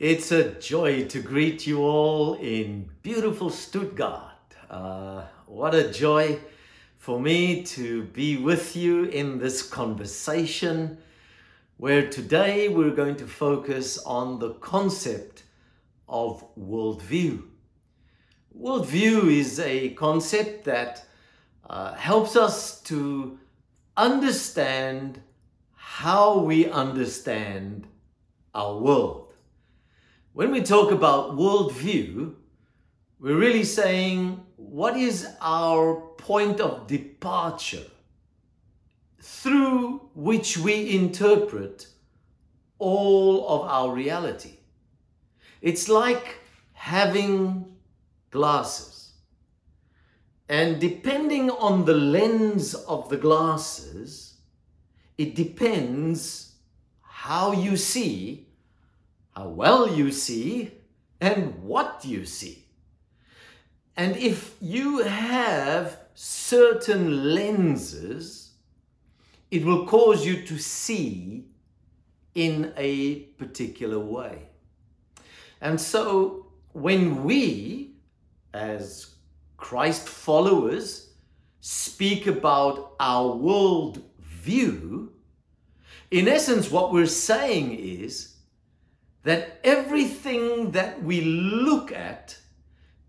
It's a joy to greet you all in beautiful Stuttgart. Uh, what a joy for me to be with you in this conversation where today we're going to focus on the concept of worldview. Worldview is a concept that uh, helps us to understand how we understand our world. When we talk about worldview, we're really saying what is our point of departure through which we interpret all of our reality. It's like having glasses. And depending on the lens of the glasses, it depends how you see how well you see and what you see. And if you have certain lenses, it will cause you to see in a particular way. And so when we, as Christ followers, speak about our world view, in essence, what we're saying is that everything that we look at,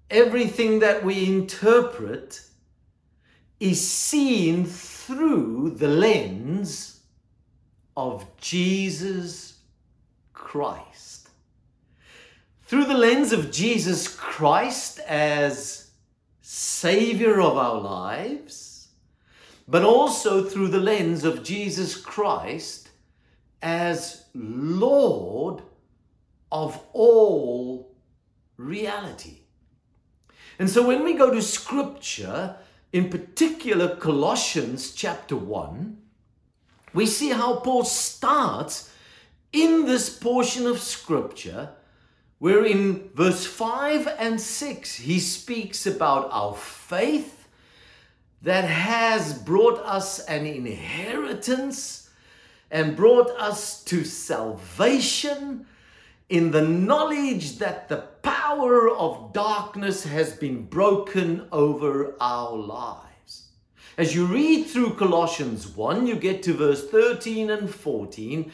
everything that we interpret, is seen through the lens of Jesus Christ. Through the lens of Jesus Christ as Savior of our lives, but also through the lens of Jesus Christ as Lord of all reality. And so when we go to scripture, in particular Colossians chapter 1, we see how Paul starts in this portion of scripture where in verse 5 and 6 he speaks about our faith that has brought us an inheritance and brought us to salvation in the knowledge that the power of darkness has been broken over our lives. As you read through Colossians 1, you get to verse 13 and 14,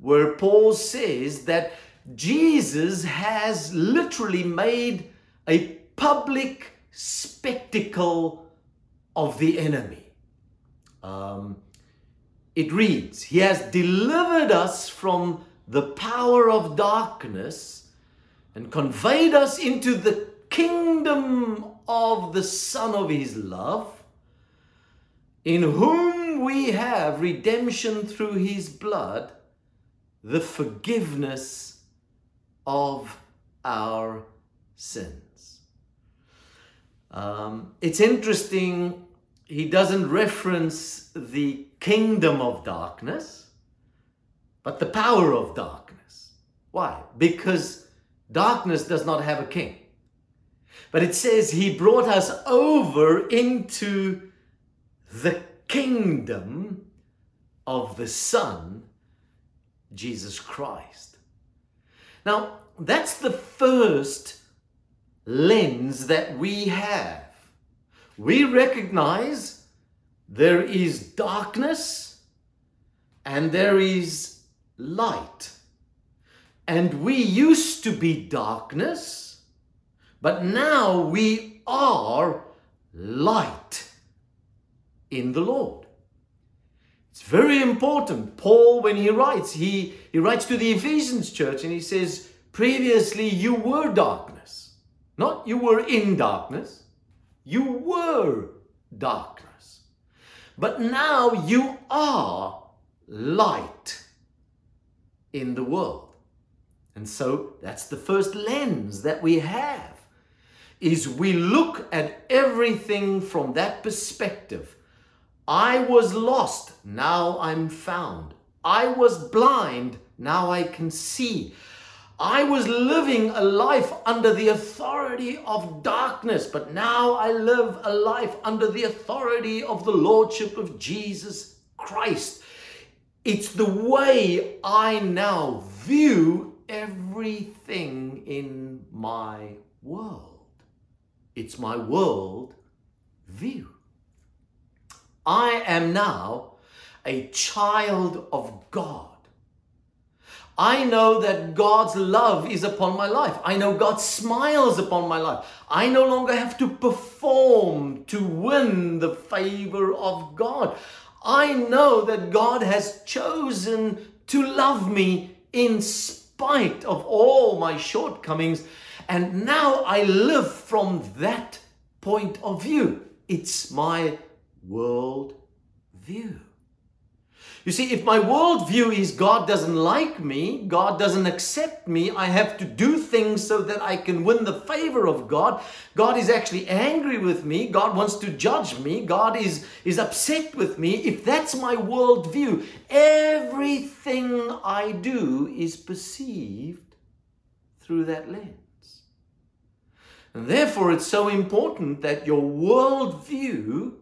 where Paul says that Jesus has literally made a public spectacle of the enemy. Um, it reads, He has delivered us from the power of darkness and conveyed us into the kingdom of the Son of His love, in whom we have redemption through His blood, the forgiveness of our sins. Um, it's interesting, he doesn't reference the kingdom of darkness but the power of darkness. Why? Because darkness does not have a king. But it says he brought us over into the kingdom of the Son, Jesus Christ. Now, that's the first lens that we have. We recognize there is darkness and there is light. And we used to be darkness, but now we are light in the Lord. It's very important. Paul, when he writes, he, he writes to the Ephesians church and he says, Previously you were darkness. Not you were in darkness, you were darkness. But now you are light in the world. And so that's the first lens that we have is we look at everything from that perspective. I was lost, now I'm found. I was blind, now I can see. I was living a life under the authority of darkness, but now I live a life under the authority of the Lordship of Jesus Christ. It's the way I now view everything in my world. It's my world view. I am now a child of God. I know that God's love is upon my life. I know God smiles upon my life. I no longer have to perform to win the favor of God. I know that God has chosen to love me in spite of all my shortcomings. And now I live from that point of view. It's my world view. You see, if my worldview is God doesn't like me, God doesn't accept me, I have to do things so that I can win the favor of God, God is actually angry with me, God wants to judge me, God is, is upset with me, if that's my worldview, everything I do is perceived through that lens. And therefore, it's so important that your worldview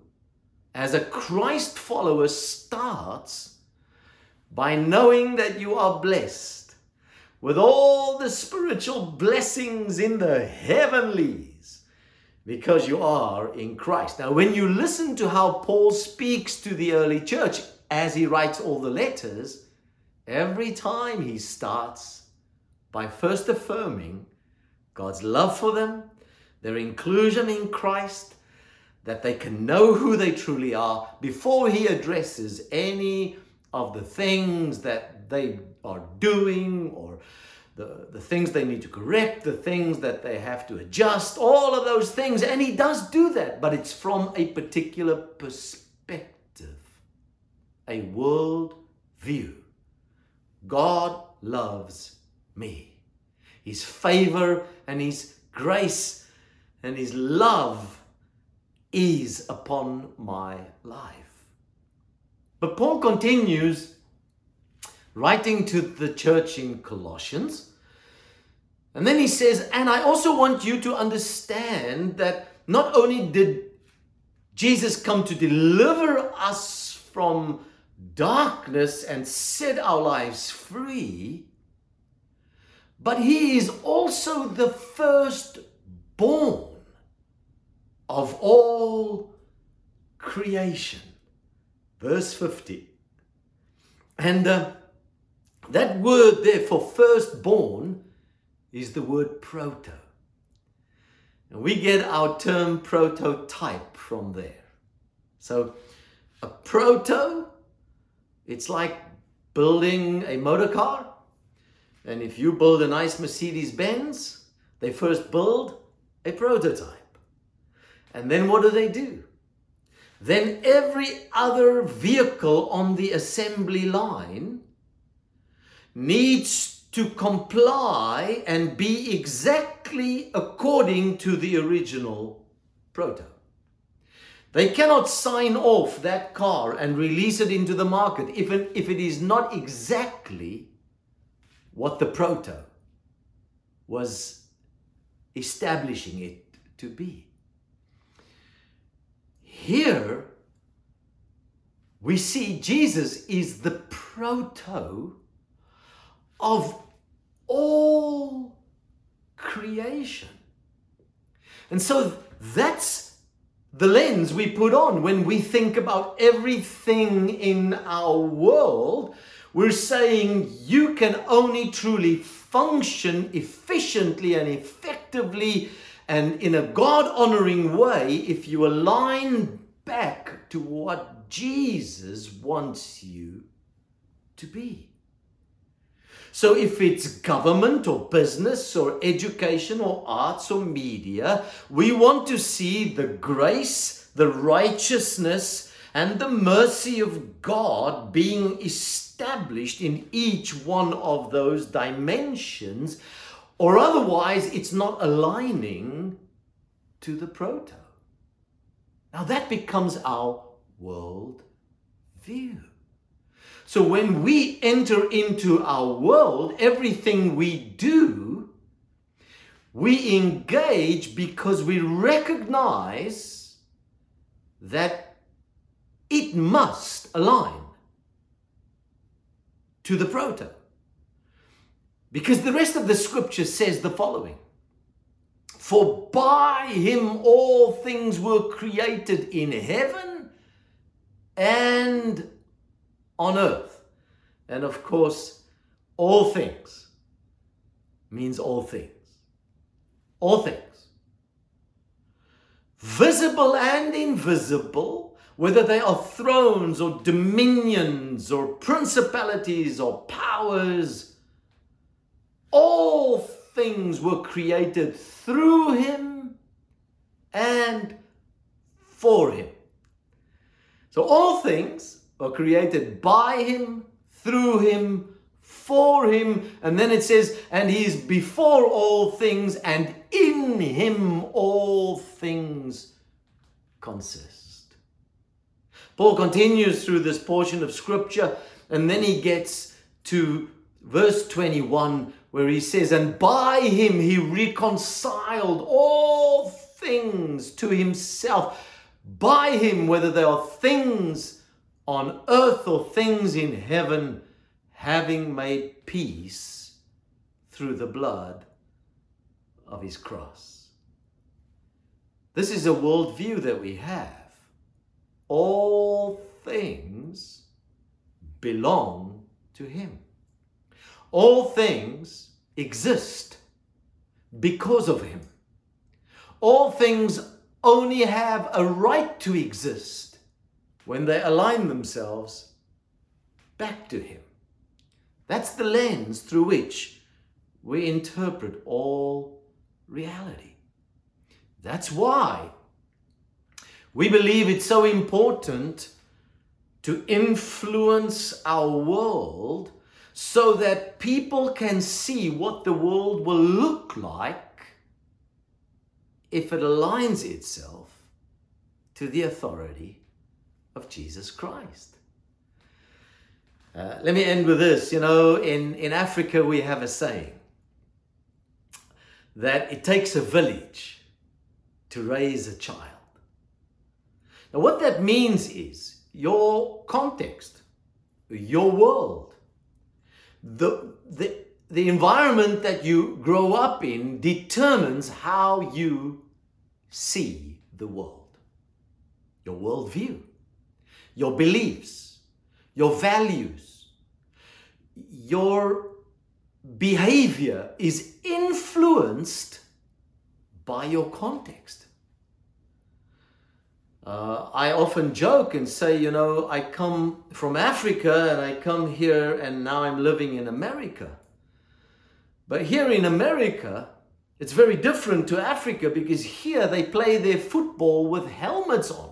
as a Christ follower starts by knowing that you are blessed with all the spiritual blessings in the heavenlies because you are in Christ. Now, when you listen to how Paul speaks to the early church as he writes all the letters, every time he starts by first affirming God's love for them, their inclusion in Christ, that they can know who they truly are before he addresses any of the things that they are doing or the, the things they need to correct, the things that they have to adjust, all of those things. And he does do that, but it's from a particular perspective, a world view. God loves me. His favor and His grace and His love is upon my life. But Paul continues writing to the church in Colossians. And then he says, and I also want you to understand that not only did Jesus come to deliver us from darkness and set our lives free, but he is also the firstborn of all creation verse 50. And uh, that word there for firstborn is the word proto. And we get our term prototype from there. So a proto, it's like building a motor car. And if you build a nice Mercedes Benz, they first build a prototype. And then what do they do? Then every other vehicle on the assembly line needs to comply and be exactly according to the original proto. They cannot sign off that car and release it into the market if it, if it is not exactly what the proto was establishing it to be. Here, we see Jesus is the proto of all creation. And so that's the lens we put on when we think about everything in our world. We're saying you can only truly function efficiently and effectively and in a God honoring way if you align back to what Jesus wants you to be. So, if it's government or business or education or arts or media, we want to see the grace, the righteousness, and the mercy of God being established in each one of those dimensions or otherwise it's not aligning to the proto. Now that becomes our world view. So when we enter into our world, everything we do, we engage because we recognize that it must align to the proto. Because the rest of the scripture says the following For by him all things were created in heaven and on earth. And of course, all things means all things. All things. Visible and invisible, whether they are thrones or dominions or principalities or powers, all things were created through him and for him. So all things are created by him, through him, for him. And then it says, and he is before all things, and in him all things consist. Paul continues through this portion of scripture, and then he gets to verse 21, where he says, And by him he reconciled all things to himself. By him, whether they are things on earth or things in heaven, having made peace through the blood of his cross. This is a worldview that we have. All things belong to him. All things exist because of him. All things only have a right to exist when they align themselves back to him. That's the lens through which we interpret all reality. That's why we believe it's so important to influence our world so that people can see what the world will look like if it aligns itself to the authority of Jesus Christ. Uh, let me end with this. You know, in, in Africa, we have a saying that it takes a village to raise a child. Now, what that means is your context, your world, the, the, the environment that you grow up in determines how you see the world, your worldview, your beliefs, your values, your behavior is influenced by your context. Uh, I often joke and say, you know, I come from Africa and I come here and now I'm living in America. But here in America, it's very different to Africa because here they play their football with helmets on.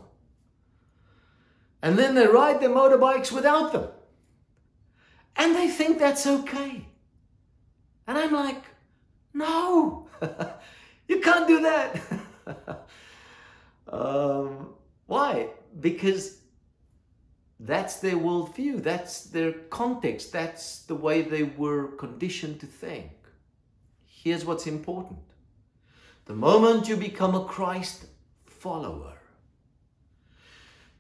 And then they ride their motorbikes without them. And they think that's okay. And I'm like, no, you can't do that. um, why? Because that's their worldview, that's their context, that's the way they were conditioned to think. Here's what's important the moment you become a Christ follower,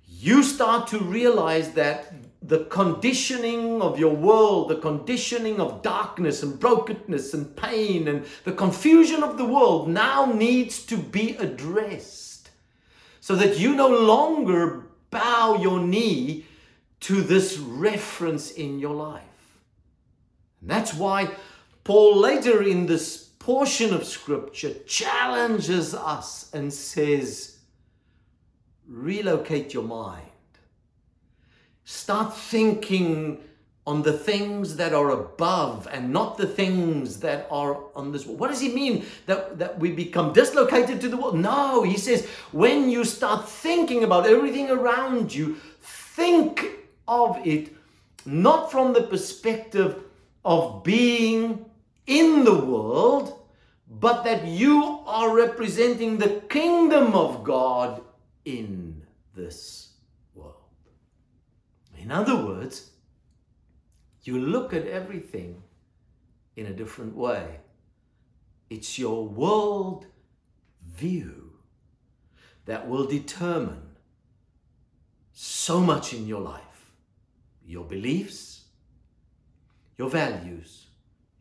you start to realize that the conditioning of your world, the conditioning of darkness and brokenness and pain and the confusion of the world now needs to be addressed so that you no longer bow your knee to this reference in your life. And that's why Paul later in this portion of scripture challenges us and says, relocate your mind Start thinking on the things that are above and not the things that are on this world. What does he mean that, that we become dislocated to the world? No, he says, when you start thinking about everything around you, think of it not from the perspective of being in the world, but that you are representing the kingdom of God in this world. in other words, you look at everything in a different way. It's your world view that will determine so much in your life your beliefs, your values,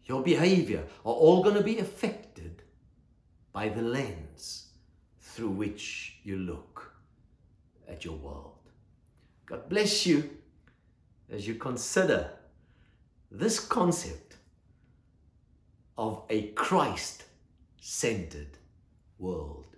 your behavior are all going to be affected by the lens through which you look at your world. God bless you as you consider this concept of a Christ centered world.